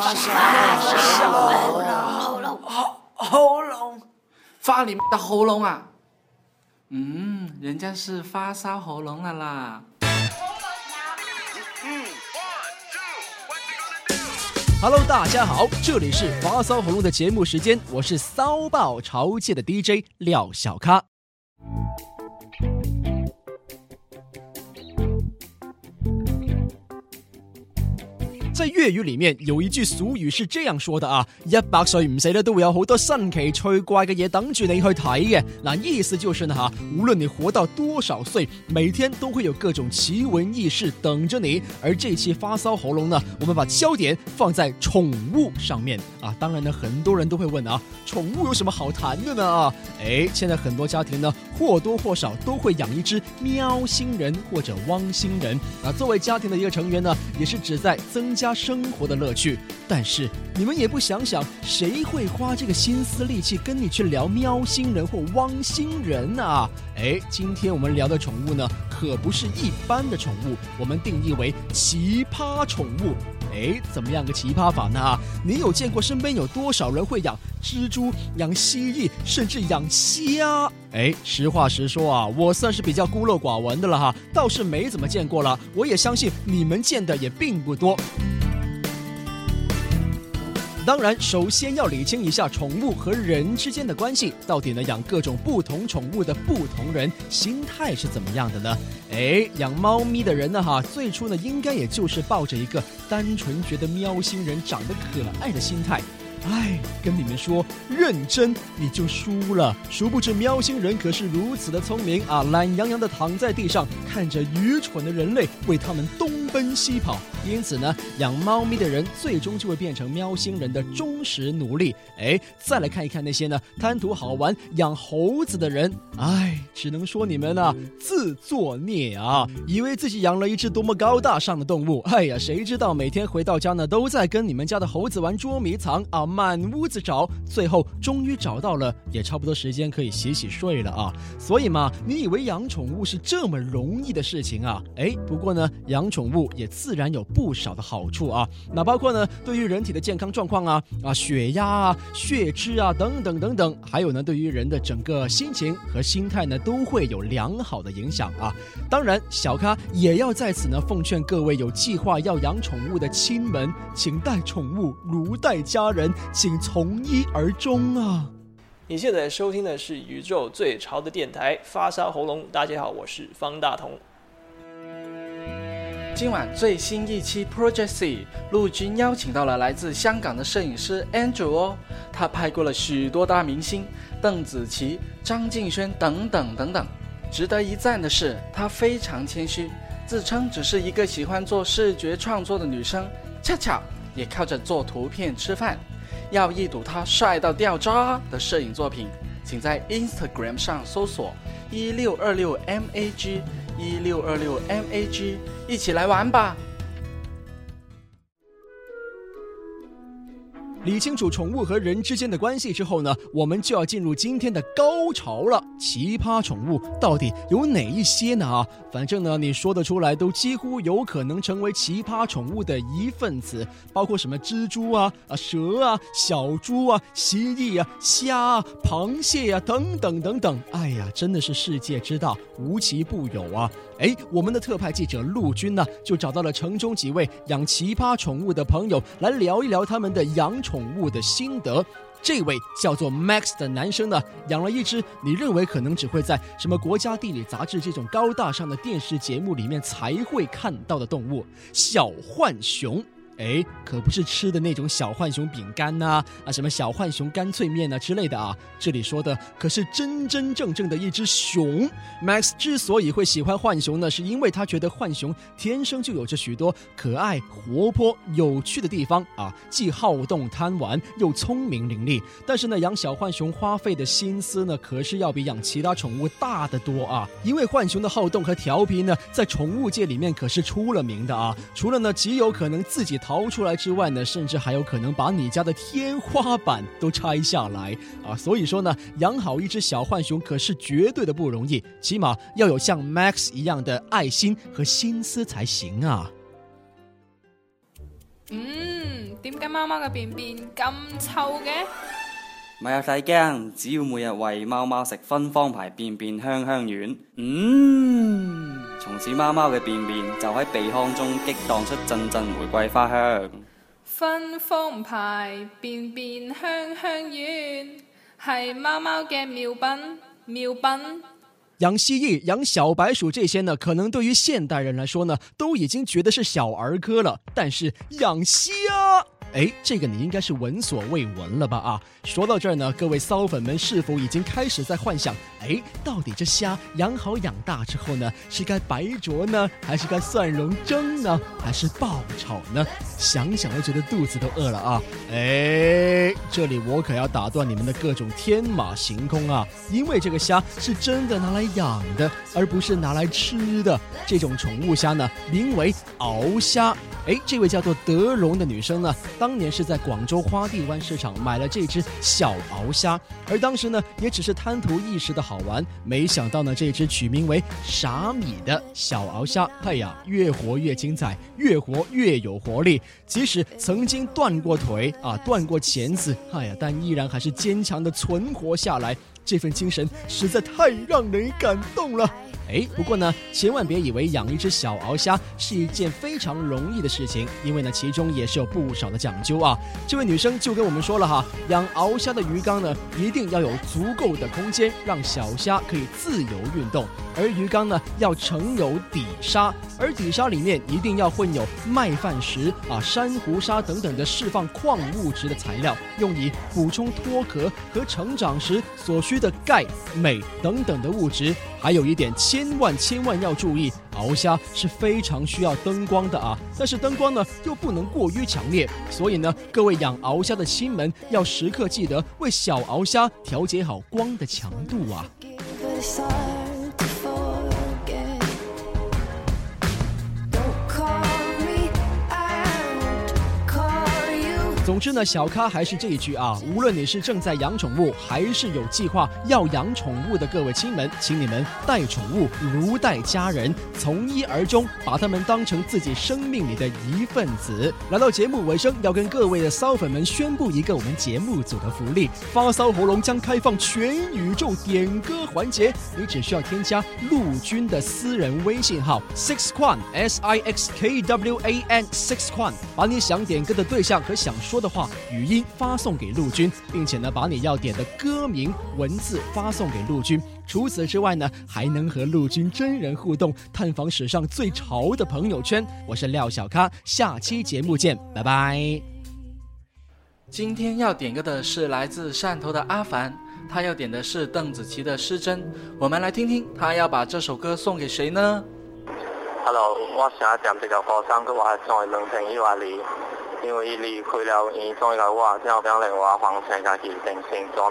发烧喉咙，喉喉咙，发你的喉咙啊！嗯，人家是发烧喉咙了啦。Hello，大家好，这里是发烧喉咙的节目时间，我是骚爆潮界的 DJ 廖小咖。在粤语里面有一句俗语是这样说的啊：一百岁唔死咧，都会有好多神奇趣怪嘅嘢等住你去睇嘅。嗱，意思就是呢，哈，无论你活到多少岁，每天都会有各种奇闻异事等着你。而这期发骚喉咙呢，我们把焦点放在宠物上面啊。当然呢，很多人都会问啊：宠物有什么好谈的呢？啊，哎，现在很多家庭呢，或多或少都会养一只喵星人或者汪星人啊。作为家庭的一个成员呢，也是旨在增加。生活的乐趣，但是你们也不想想，谁会花这个心思力气跟你去聊喵星人或汪星人啊？哎，今天我们聊的宠物呢，可不是一般的宠物，我们定义为奇葩宠物。哎，怎么样个奇葩法呢？你有见过身边有多少人会养蜘蛛、养蜥蜴，甚至养虾？哎，实话实说啊，我算是比较孤陋寡闻的了哈，倒是没怎么见过了。我也相信你们见的也并不多。当然，首先要理清一下宠物和人之间的关系，到底呢养各种不同宠物的不同人心态是怎么样的呢？哎，养猫咪的人呢，哈，最初呢应该也就是抱着一个单纯觉得喵星人长得可爱的心态。哎，跟你们说，认真你就输了。殊不知，喵星人可是如此的聪明啊，懒洋洋的躺在地上，看着愚蠢的人类为他们东奔西跑，因此呢，养猫咪的人最终就会变成喵星人的忠实奴隶。哎，再来看一看那些呢贪图好玩养猴子的人，哎，只能说你们呢自作孽啊，以为自己养了一只多么高大上的动物。哎呀，谁知道每天回到家呢都在跟你们家的猴子玩捉迷藏啊，满屋子找，最后终于找到了，也差不多时间可以洗洗睡了啊。所以嘛，你以为养宠物是这么容易的事情啊？哎，不过呢，养宠物。也自然有不少的好处啊，那包括呢，对于人体的健康状况啊，啊血压啊、血脂啊等等等等，还有呢，对于人的整个心情和心态呢，都会有良好的影响啊。当然，小咖也要在此呢奉劝各位有计划要养宠物的亲们，请带宠物如待家人，请从一而终啊。你现在收听的是宇宙最潮的电台《发烧喉咙》，大家好，我是方大同。今晚最新一期《Project C》陆军邀请到了来自香港的摄影师 Andrew 哦，他拍过了许多大明星，邓紫棋、张敬轩等等等等。值得一赞的是，他非常谦虚，自称只是一个喜欢做视觉创作的女生，恰巧也靠着做图片吃饭。要一睹他帅到掉渣的摄影作品，请在 Instagram 上搜索 1626mag。一六二六 mag，一起来玩吧！理清楚宠物和人之间的关系之后呢，我们就要进入今天的高潮了。奇葩宠物到底有哪一些呢？啊，反正呢你说得出来，都几乎有可能成为奇葩宠物的一份子，包括什么蜘蛛啊、啊蛇啊、小猪啊、蜥蜴啊、虾、啊、螃蟹呀等等等等。哎呀，真的是世界之大，无奇不有啊！哎，我们的特派记者陆军呢，就找到了城中几位养奇葩宠物的朋友，来聊一聊他们的养。宠。宠物的心得，这位叫做 Max 的男生呢，养了一只你认为可能只会在什么国家地理杂志这种高大上的电视节目里面才会看到的动物——小浣熊。哎，可不是吃的那种小浣熊饼干呐，啊什么小浣熊干脆面呐之类的啊。这里说的可是真真正正的一只熊。Max 之所以会喜欢浣熊呢，是因为他觉得浣熊天生就有着许多可爱、活泼、有趣的地方啊，既好动贪玩又聪明伶俐。但是呢，养小浣熊花费的心思呢，可是要比养其他宠物大得多啊。因为浣熊的好动和调皮呢，在宠物界里面可是出了名的啊。除了呢，极有可能自己逃出来之外呢，甚至还有可能把你家的天花板都拆下来啊！所以说呢，养好一只小浣熊可是绝对的不容易，起码要有像 Max 一样的爱心和心思才行啊！嗯，点解妈妈嘅便便咁臭嘅？唔系细惊，只要每日喂猫猫食芬芳牌便便香香丸，嗯，从此猫猫嘅便便就喺鼻腔中激荡出阵阵玫瑰花香。芬芳牌便便香香丸系猫猫嘅妙品，妙品。养蜥蜴、养小白鼠这些呢，可能对于现代人来说呢，都已经觉得是小儿科了。但是养虾。哎，这个你应该是闻所未闻了吧？啊，说到这儿呢，各位骚粉们是否已经开始在幻想？哎，到底这虾养好养大之后呢，是该白灼呢，还是该蒜蓉蒸呢，还是爆炒呢？想想都觉得肚子都饿了啊！哎，这里我可要打断你们的各种天马行空啊，因为这个虾是真的拿来养的，而不是拿来吃的。这种宠物虾呢，名为鳌虾。哎，这位叫做德荣的女生呢？当年是在广州花地湾市场买了这只小鳌虾，而当时呢，也只是贪图一时的好玩，没想到呢，这只取名为“傻米”的小鳌虾，哎呀，越活越精彩，越活越有活力，即使曾经断过腿啊，断过钳子，哎呀，但依然还是坚强的存活下来。这份精神实在太让人感动了。哎，不过呢，千万别以为养一只小鳌虾是一件非常容易的事情，因为呢，其中也是有不少的讲究啊。这位女生就跟我们说了哈，养鳌虾的鱼缸呢，一定要有足够的空间让小虾可以自由运动，而鱼缸呢，要盛有底沙，而底沙里面一定要混有麦饭石啊、珊瑚沙等等的释放矿物质的材料，用以补充脱壳和成长时所需。需的钙、镁等等的物质，还有一点千万千万要注意，鳌虾是非常需要灯光的啊。但是灯光呢又不能过于强烈，所以呢，各位养鳌虾的亲们要时刻记得为小鳌虾调节好光的强度啊。总之呢，小咖还是这一句啊。无论你是正在养宠物，还是有计划要养宠物的各位亲们，请你们带宠物如带家人，从一而终，把他们当成自己生命里的一份子。来到节目尾声，要跟各位的骚粉们宣布一个我们节目组的福利：发骚喉咙将开放全宇宙点歌环节。你只需要添加陆军的私人微信号 sixquan s i x k w a n sixquan，把你想点歌的对象和想说。的话，语音发送给陆军，并且呢，把你要点的歌名文字发送给陆军。除此之外呢，还能和陆军真人互动，探访史上最潮的朋友圈。我是廖小咖，下期节目见，拜拜。今天要点歌的是来自汕头的阿凡，他要点的是邓紫棋的《失真》，我们来听听他要把这首歌送给谁呢？Hello，我想点这条歌声去话在男朋友怀里。因为离开了医院的我，只好将另外一种性格，是重做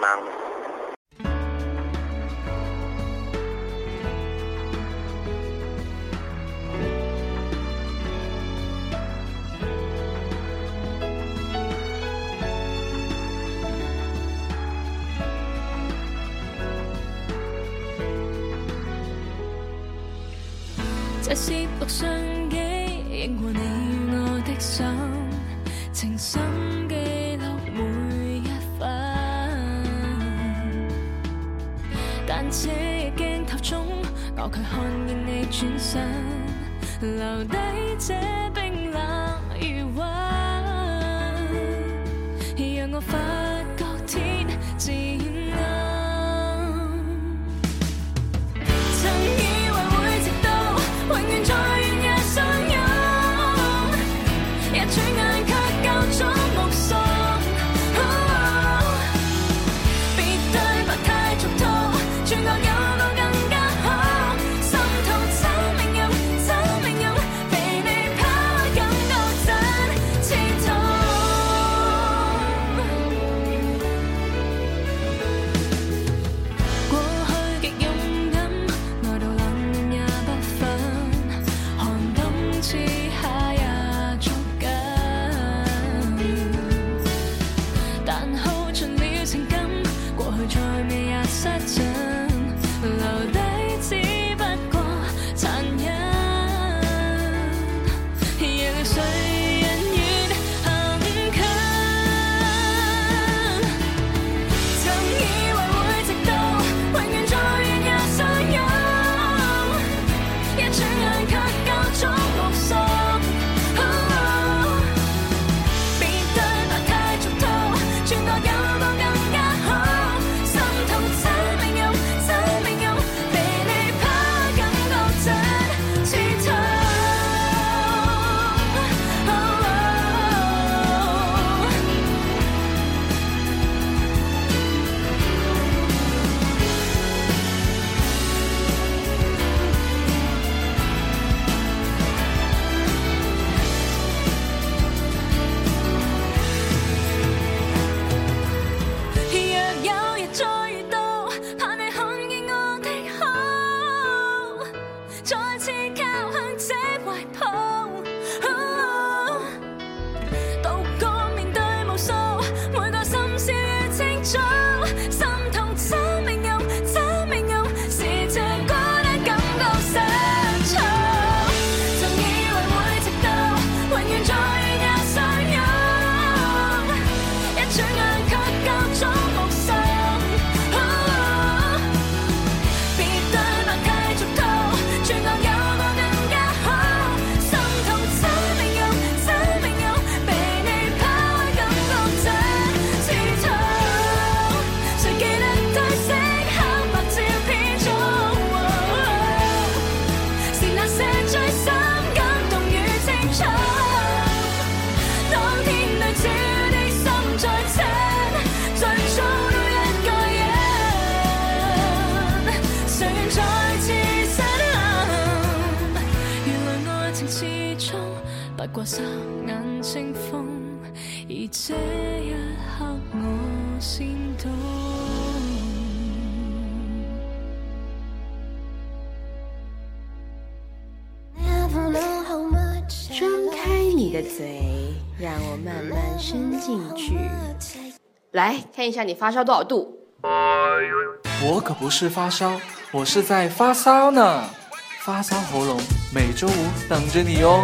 这机，映过你我的手。情深记录每一分，但这镜头中，我却看见你转身，留低这。张开你的嘴，让我慢慢伸进去，来看一下你发烧多少度。我可不是发烧，我是在发烧呢。发烧喉咙，每周五等着你哦。